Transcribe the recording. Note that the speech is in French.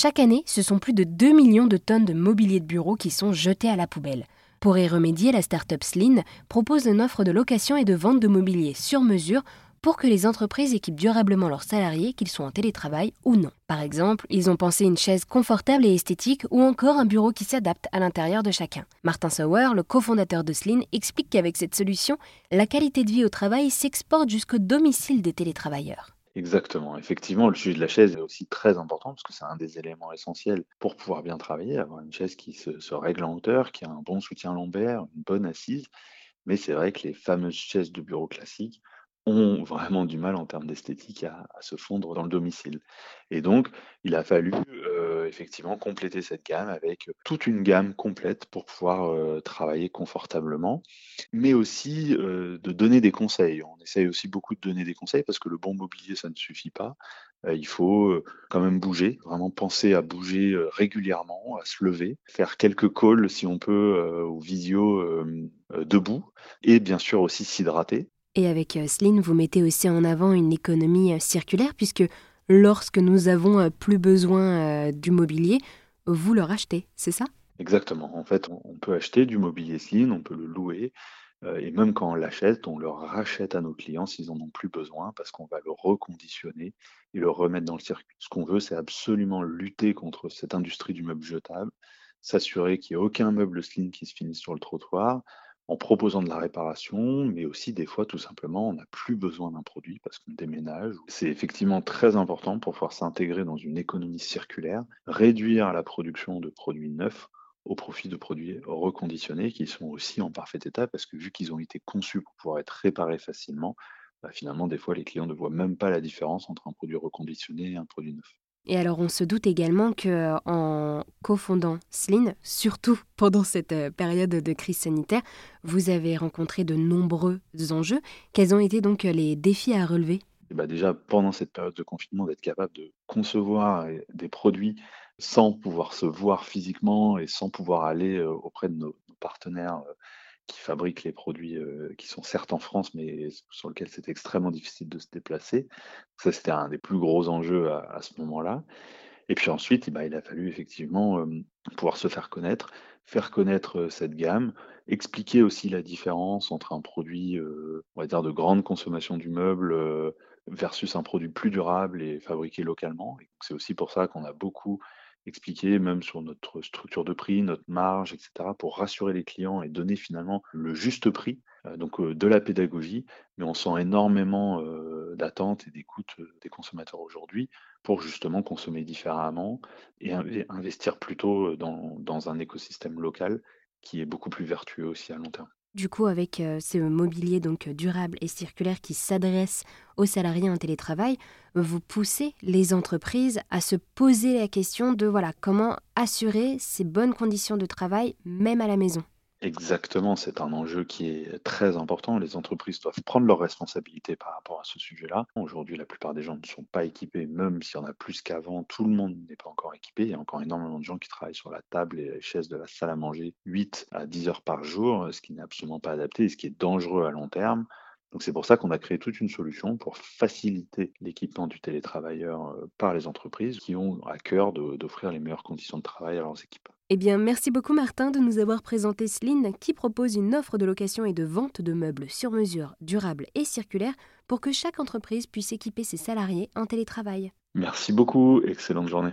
Chaque année, ce sont plus de 2 millions de tonnes de mobilier de bureau qui sont jetés à la poubelle. Pour y remédier, la start-up Sline propose une offre de location et de vente de mobilier sur mesure pour que les entreprises équipent durablement leurs salariés, qu'ils soient en télétravail ou non. Par exemple, ils ont pensé une chaise confortable et esthétique ou encore un bureau qui s'adapte à l'intérieur de chacun. Martin Sauer, le cofondateur de Sline, explique qu'avec cette solution, la qualité de vie au travail s'exporte jusqu'au domicile des télétravailleurs. Exactement. Effectivement, le sujet de la chaise est aussi très important parce que c'est un des éléments essentiels pour pouvoir bien travailler, avoir une chaise qui se, règle en hauteur, qui a un bon soutien lombaire, une bonne assise. Mais c'est vrai que les fameuses chaises de bureau classiques ont vraiment du mal en termes d'esthétique à, se fondre dans le domicile. Et donc, il a fallu effectivement compléter cette gamme avec toute une gamme complète pour pouvoir euh, travailler confortablement, mais aussi euh, de donner des conseils. On essaye aussi beaucoup de donner des conseils parce que le bon mobilier, ça ne suffit pas. Euh, il faut euh, quand même bouger, vraiment penser à bouger euh, régulièrement, à se lever, faire quelques calls si on peut, ou visio debout, et bien sûr aussi s'hydrater. Et avec euh, Sline, vous mettez aussi en avant une économie euh, circulaire puisque lorsque nous avons euh, plus besoin du mobilier, vous le rachetez, c'est ça? Exactement. En fait, on peut acheter du mobilier Sline, on peut le louer. Et même quand on l'achète, on le rachète à nos clients s'ils en ont plus besoin parce qu'on va le reconditionner et le remettre dans le circuit. Ce qu'on veut, c'est absolument lutter contre cette industrie du meuble jetable, s'assurer qu'il n'y ait aucun meuble Sline qui se finisse sur le trottoir, en proposant de la réparation, mais aussi des fois tout simplement on n'a plus besoin d'un produit parce qu'on déménage. C'est effectivement très important pour pouvoir s'intégrer dans une économie circulaire, réduire la production de produits neufs au profit de produits reconditionnés qui sont aussi en parfait état parce que vu qu'ils ont été conçus pour pouvoir être réparés facilement, bah, finalement des fois les clients ne voient même pas la différence entre un produit reconditionné et un produit neuf. Et alors, on se doute également que euh, en cofondant Sline, surtout pendant cette euh, période de crise sanitaire, vous avez rencontré de nombreux enjeux. Quels ont été donc les défis à relever? Bah Déjà, pendant cette période de confinement, d'être capable de concevoir des produits sans pouvoir se voir physiquement et sans pouvoir aller euh, auprès de nos partenaires qui fabriquent les produits euh, qui sont certes en France, mais sur lesquels c'est extrêmement difficile de se déplacer. Ça, c'était un des plus gros enjeux à, ce moment-là. Et puis ensuite, bah, il a fallu effectivement euh, pouvoir se faire connaître, faire connaître euh, cette gamme, expliquer aussi la différence entre un produit, on va dire, de grande consommation du meuble versus un produit plus durable et fabriqué localement. C'est aussi pour ça qu'on a beaucoup expliquer, même sur notre structure de prix, notre marge, etc., pour rassurer les clients et donner finalement le juste prix, euh, donc euh, de la pédagogie, mais on sent énormément euh, d'attentes et d'écoute des consommateurs aujourd'hui pour justement consommer différemment et investir plutôt dans un écosystème local qui est beaucoup plus vertueux aussi à long terme. Du coup, avec euh, ce mobilier donc durable et circulaire qui s'adresse aux salariés en télétravail, vous poussez les entreprises à se poser la question de voilà comment assurer ces bonnes conditions de travail même à la maison? Exactement, c'est un enjeu qui est très important. Les entreprises doivent prendre leurs responsabilités par rapport à ce sujet-là. Aujourd'hui, la plupart des gens ne sont pas équipés, même s'il y en a plus qu'avant, tout le monde n'est pas encore équipé. Il y a encore énormément de gens qui travaillent sur la table et les chaises de la salle à manger 8 à 10 heures par jour, ce qui n'est absolument pas adapté et ce qui est dangereux à long terme. Donc c'est pour ça qu'on a créé toute une solution pour faciliter l'équipement du télétravailleur euh, par les entreprises qui ont à cœur d'offrir les meilleures conditions de travail à leurs équipes. Eh bien, merci beaucoup Martin de nous avoir présenté Sline qui propose une offre de location et de vente de meubles sur mesure, durables et circulaires pour que chaque entreprise puisse équiper ses salariés en télétravail. Merci beaucoup, excellente journée.